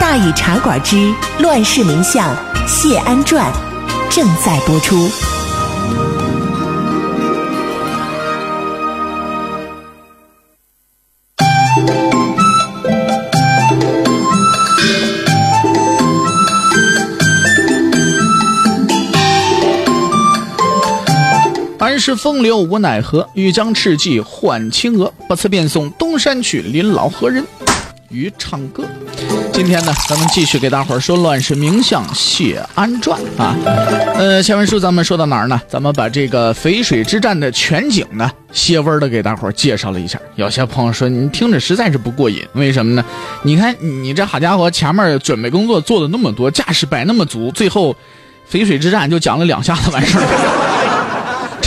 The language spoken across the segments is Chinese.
大禹茶馆之《乱世名相谢安传》正在播出。安是风流无奈何，欲将赤骥换青鹅。不辞便送东山去，临老何人与唱歌。今天呢，咱们继续给大伙儿说《乱世名相谢安传》啊。呃，前文书咱们说到哪儿呢？咱们把这个淝水之战的全景呢，些微的给大伙儿介绍了一下。有些朋友说，你听着实在是不过瘾，为什么呢？你看你这好家伙，前面准备工作做的那么多，架势摆那么足，最后淝水之战就讲了两下子完事儿。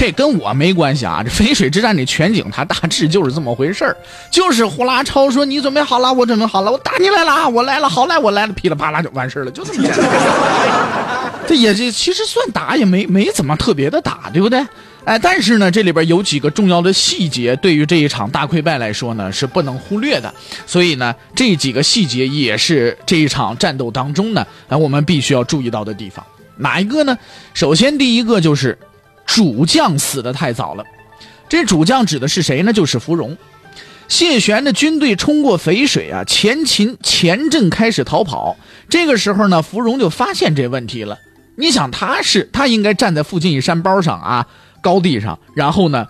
这跟我没关系啊！这淝水之战的全景，它大致就是这么回事儿，就是呼啦超说你准备好了，我准备好了，我打你来了，我来了，好来我来了，噼里啪啦就完事儿了，就这么简单。这也这其实算打也没没怎么特别的打，对不对？哎，但是呢，这里边有几个重要的细节，对于这一场大溃败来说呢是不能忽略的。所以呢，这几个细节也是这一场战斗当中呢，哎，我们必须要注意到的地方。哪一个呢？首先第一个就是。主将死得太早了，这主将指的是谁呢？就是芙蓉。谢玄的军队冲过淝水啊，前秦前阵开始逃跑。这个时候呢，芙蓉就发现这问题了。你想，他是他应该站在附近一山包上啊，高地上，然后呢，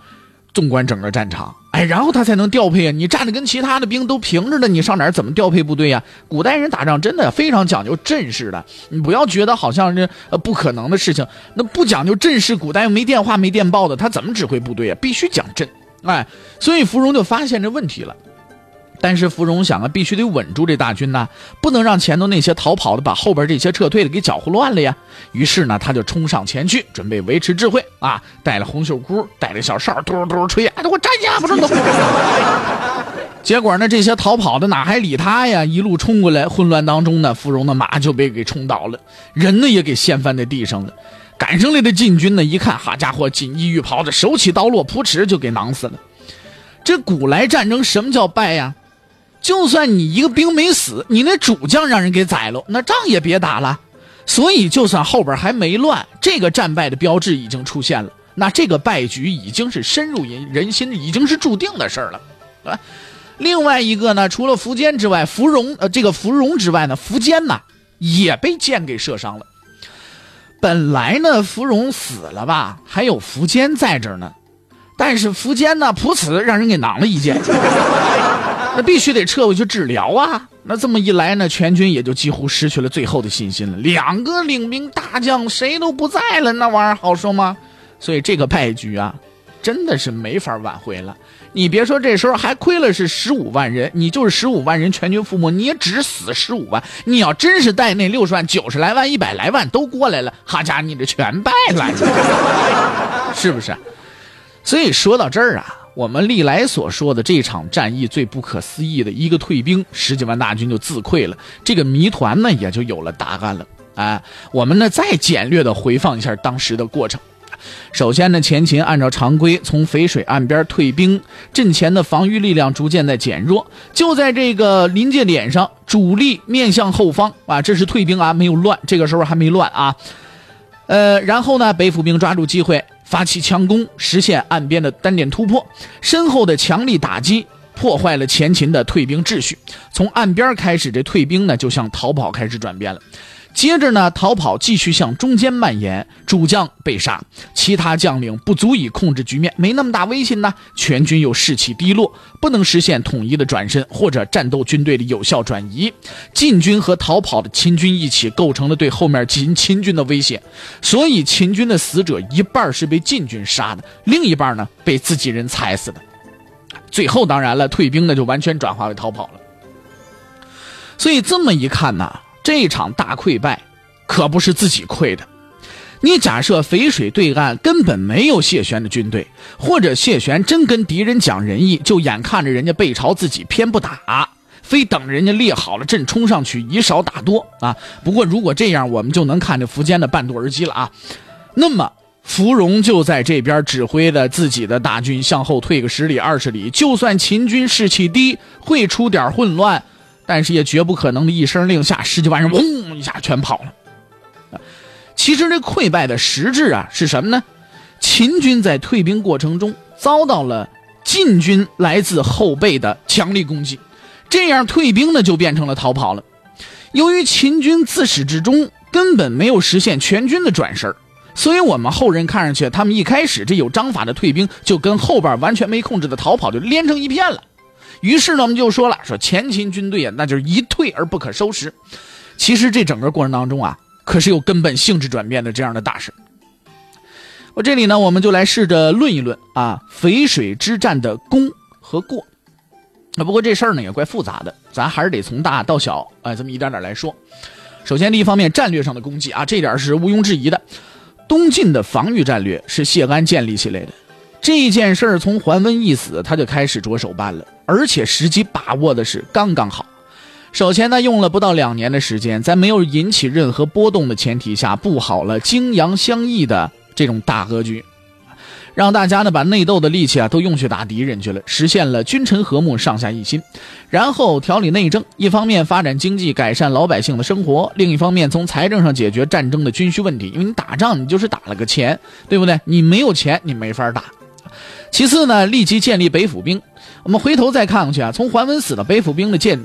纵观整个战场。哎，然后他才能调配啊！你站的跟其他的兵都平着的，你上哪儿怎么调配部队呀？古代人打仗真的非常讲究阵势的，你不要觉得好像是呃不可能的事情。那不讲究阵势，古代又没电话没电报的，他怎么指挥部队啊？必须讲阵，哎，所以芙蓉就发现这问题了。但是芙蓉想啊，必须得稳住这大军呐，不能让前头那些逃跑的把后边这些撤退的给搅和乱了呀。于是呢，他就冲上前去，准备维持智慧啊，带了红袖箍，带着小哨，嘟嘟吹，哎，给我站下，不准走。结果呢，这些逃跑的哪还理他呀？一路冲过来，混乱当中呢，芙蓉的马就被给冲倒了，人呢也给掀翻在地上了。赶上来的禁军呢，一看，好家伙，锦衣玉袍的，手起刀落，扑哧就给囊死了。这古来战争什么叫败呀？就算你一个兵没死，你那主将让人给宰了，那仗也别打了。所以，就算后边还没乱，这个战败的标志已经出现了。那这个败局已经是深入人人心，已经是注定的事儿了。啊，另外一个呢，除了苻坚之外，芙蓉呃，这个芙蓉之外呢，苻坚呢也被箭给射伤了。本来呢，芙蓉死了吧，还有苻坚在这儿呢，但是苻坚呢，噗呲让人给囊了一箭。那必须得撤回去治疗啊！那这么一来呢，全军也就几乎失去了最后的信心了。两个领兵大将谁都不在了，那玩意儿好说吗？所以这个败局啊，真的是没法挽回了。你别说这时候还亏了是十五万人，你就是十五万人全军覆没，你也只死十五万。你要真是带那六十万、九十来万、一百来万都过来了，哈家你这全败了，是不是？所以说到这儿啊。我们历来所说的这场战役最不可思议的一个退兵，十几万大军就自溃了，这个谜团呢也就有了答案了。啊，我们呢再简略的回放一下当时的过程。首先呢，前秦按照常规从淝水岸边退兵，阵前的防御力量逐渐在减弱。就在这个临界点上，主力面向后方啊，这是退兵啊，没有乱，这个时候还没乱啊。呃，然后呢，北府兵抓住机会。发起强攻，实现岸边的单点突破，身后的强力打击破坏了前秦的退兵秩序。从岸边开始，这退兵呢就向逃跑开始转变了。接着呢，逃跑继续向中间蔓延，主将被杀，其他将领不足以控制局面，没那么大威信呢。全军又士气低落，不能实现统一的转身或者战斗军队的有效转移。晋军和逃跑的秦军一起构成了对后面秦秦军的威胁，所以秦军的死者一半是被晋军杀的，另一半呢被自己人踩死的。最后当然了，退兵呢就完全转化为逃跑了。所以这么一看呢。这场大溃败可不是自己溃的。你假设淝水对岸根本没有谢玄的军队，或者谢玄真跟敌人讲仁义，就眼看着人家背朝自己偏不打，非等人家列好了阵冲上去以少打多啊。不过如果这样，我们就能看着苻坚的半渡而击了啊。那么芙蓉就在这边指挥着自己的大军向后退个十里二十里，就算秦军士气低，会出点混乱，但是也绝不可能的一声令下，十几万人嗡一下全跑了。其实这溃败的实质啊是什么呢？秦军在退兵过程中遭到了晋军来自后背的强力攻击，这样退兵呢就变成了逃跑了。由于秦军自始至终根本没有实现全军的转身所以我们后人看上去，他们一开始这有章法的退兵就跟后边完全没控制的逃跑就连成一片了。于是呢，我们就说了，说前秦军队啊，那就是一退而不可收拾。其实这整个过程当中啊。可是有根本性质转变的这样的大事。我这里呢，我们就来试着论一论啊，淝水之战的功和过。那不过这事儿呢也怪复杂的，咱还是得从大到小啊，这么一点点来说。首先，第一方面战略上的功绩啊，这点是毋庸置疑的。东晋的防御战略是谢安建立起来的，这件事儿从桓温一死他就开始着手办了，而且时机把握的是刚刚好。首先呢，用了不到两年的时间，在没有引起任何波动的前提下，布好了泾阳相益的这种大格局，让大家呢把内斗的力气啊都用去打敌人去了，实现了君臣和睦、上下一心。然后调理内政，一方面发展经济，改善老百姓的生活；另一方面从财政上解决战争的军需问题。因为你打仗，你就是打了个钱，对不对？你没有钱，你没法打。其次呢，立即建立北府兵。我们回头再看去啊，从桓温死了，北府兵的建。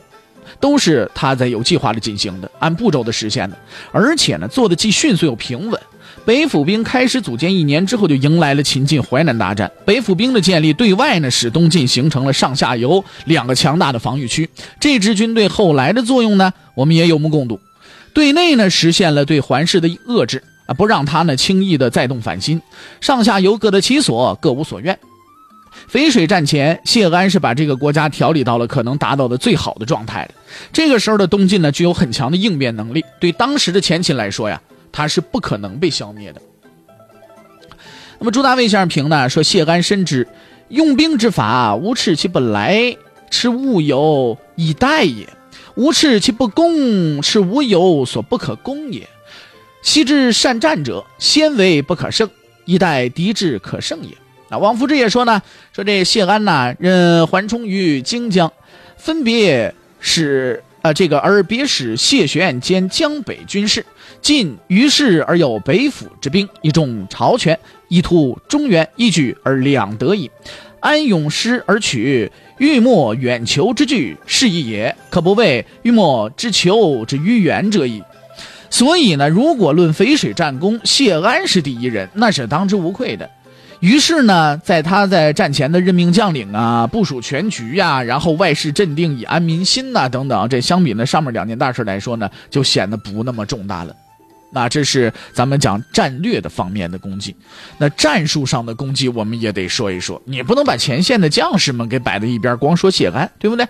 都是他在有计划的进行的，按步骤的实现的，而且呢，做的既迅速又平稳。北府兵开始组建一年之后，就迎来了秦晋淮南大战。北府兵的建立，对外呢使东晋形成了上下游两个强大的防御区。这支军队后来的作用呢，我们也有目共睹。对内呢，实现了对桓氏的遏制啊，不让他呢轻易的再动反心。上下游各得其所，各无所愿。淝水战前，谢安是把这个国家调理到了可能达到的最好的状态的。这个时候的东晋呢，具有很强的应变能力。对当时的前秦来说呀，他是不可能被消灭的。那么朱大卫先生评呢说：“谢安深知用兵之法，无耻其不来，是物有以待也；无耻其不攻，是无有所不可攻也。昔之善战者，先为不可胜，以待敌之可胜也。”那王夫之也说呢，说这谢安呐，任桓冲于荆江，分别使啊这个而别使谢玄兼江北军事，进于是而有北府之兵，以重朝权，以图中原，一举而两得矣。安永师而取欲莫远求之惧，是亦也，可不谓欲莫之求之于远者矣。所以呢，如果论淝水战功，谢安是第一人，那是当之无愧的。于是呢，在他在战前的任命将领啊，部署全局呀，然后外事镇定以安民心呐，等等，这相比呢上面两件大事来说呢，就显得不那么重大了。那这是咱们讲战略的方面的功绩，那战术上的功绩我们也得说一说。你不能把前线的将士们给摆在一边，光说谢安，对不对？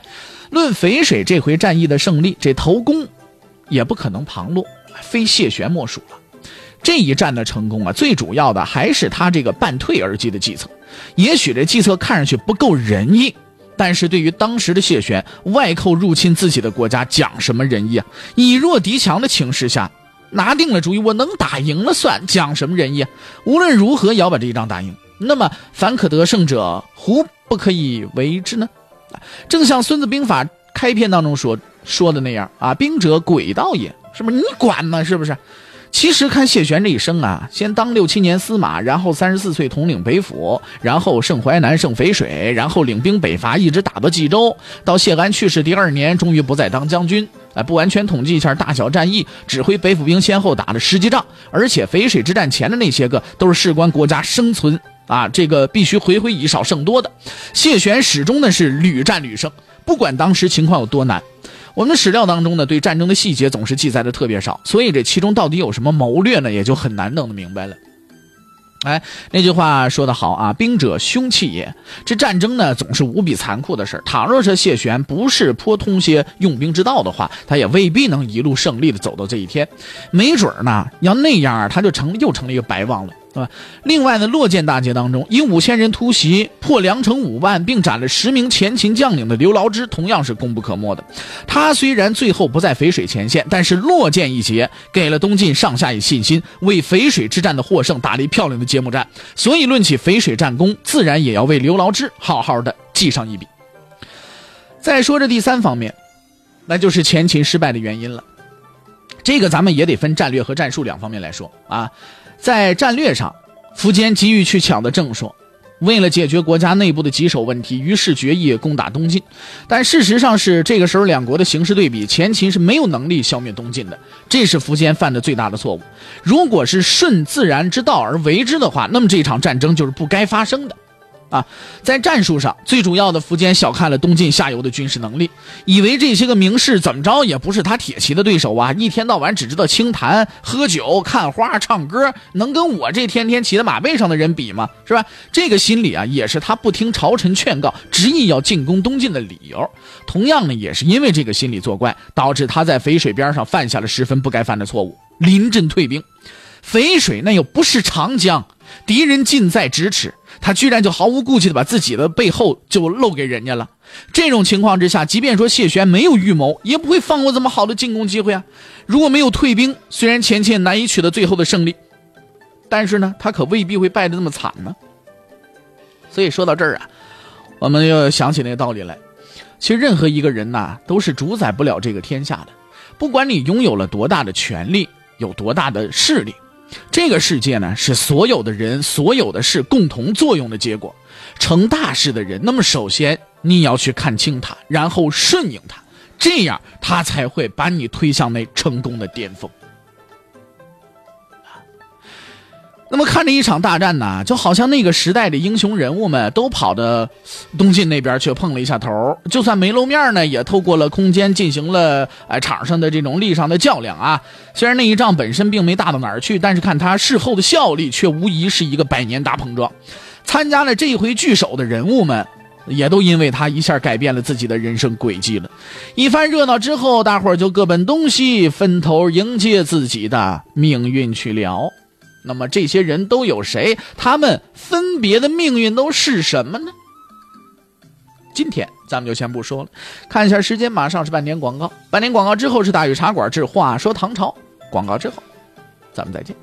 论淝水这回战役的胜利，这头功也不可能旁落，非谢玄莫属了。这一战的成功啊，最主要的还是他这个半退而击的计策。也许这计策看上去不够仁义，但是对于当时的谢玄，外寇入侵自己的国家，讲什么仁义啊？以弱敌强的情势下，拿定了主意，我能打赢了算，讲什么仁义啊？无论如何也要把这一仗打赢。那么，凡可得胜者，胡不可以为之呢？正像《孙子兵法》开篇当中说说的那样啊，兵者诡道也，是不是？你管呢？是不是？其实看谢玄这一生啊，先当六七年司马，然后三十四岁统领北府，然后胜淮南、胜淝水，然后领兵北伐，一直打到冀州。到谢安去世第二年，终于不再当将军。哎，不完全统计一下大小战役，指挥北府兵先后打了十几仗，而且淝水之战前的那些个都是事关国家生存啊，这个必须回回以少胜多的。谢玄始终呢是屡战屡胜，不管当时情况有多难。我们的史料当中呢，对战争的细节总是记载的特别少，所以这其中到底有什么谋略呢，也就很难弄得明白了。哎，那句话说得好啊，兵者凶器也。这战争呢，总是无比残酷的事倘若是谢玄不是颇通些用兵之道的话，他也未必能一路胜利的走到这一天。没准儿呢，要那样，他就成又成了一个白望了。对吧？另外呢，洛涧大捷当中，以五千人突袭破梁城五万，并斩了十名前秦将领的刘牢之，同样是功不可没的。他虽然最后不在淝水前线，但是洛涧一捷给了东晋上下以信心，为淝水之战的获胜打了一漂亮的揭幕战。所以论起淝水战功，自然也要为刘牢之好好的记上一笔。再说这第三方面，那就是前秦失败的原因了。这个咱们也得分战略和战术两方面来说啊。在战略上，苻坚急于去抢的正说，为了解决国家内部的棘手问题，于是决议攻打东晋。但事实上是这个时候两国的形势对比，前秦是没有能力消灭东晋的，这是苻坚犯的最大的错误。如果是顺自然之道而为之的话，那么这场战争就是不该发生的。啊，在战术上，最主要的苻坚小看了东晋下游的军事能力，以为这些个名士怎么着也不是他铁骑的对手啊！一天到晚只知道清谈、喝酒、看花、唱歌，能跟我这天天骑在马背上的人比吗？是吧？这个心理啊，也是他不听朝臣劝告，执意要进攻东晋的理由。同样呢，也是因为这个心理作怪，导致他在淝水边上犯下了十分不该犯的错误，临阵退兵。淝水那又不是长江，敌人近在咫尺。他居然就毫无顾忌的把自己的背后就露给人家了。这种情况之下，即便说谢玄没有预谋，也不会放过这么好的进攻机会啊！如果没有退兵，虽然前秦难以取得最后的胜利，但是呢，他可未必会败得那么惨呢。所以说到这儿啊，我们又想起那个道理来：其实任何一个人呐，都是主宰不了这个天下的。不管你拥有了多大的权力，有多大的势力。这个世界呢，是所有的人、所有的事共同作用的结果。成大事的人，那么首先你要去看清他，然后顺应他，这样他才会把你推向那成功的巅峰。那么看着一场大战呢，就好像那个时代的英雄人物们都跑到东晋那边去碰了一下头，就算没露面呢，也透过了空间进行了哎场上的这种力上的较量啊。虽然那一仗本身并没大到哪儿去，但是看他事后的效力，却无疑是一个百年大碰撞。参加了这一回聚首的人物们，也都因为他一下改变了自己的人生轨迹了。一番热闹之后，大伙儿就各奔东西，分头迎接自己的命运去了。那么这些人都有谁？他们分别的命运都是什么呢？今天咱们就先不说了，看一下时间，马上是半年广告。半年广告之后是大禹茶馆至话说唐朝。广告之后，咱们再见。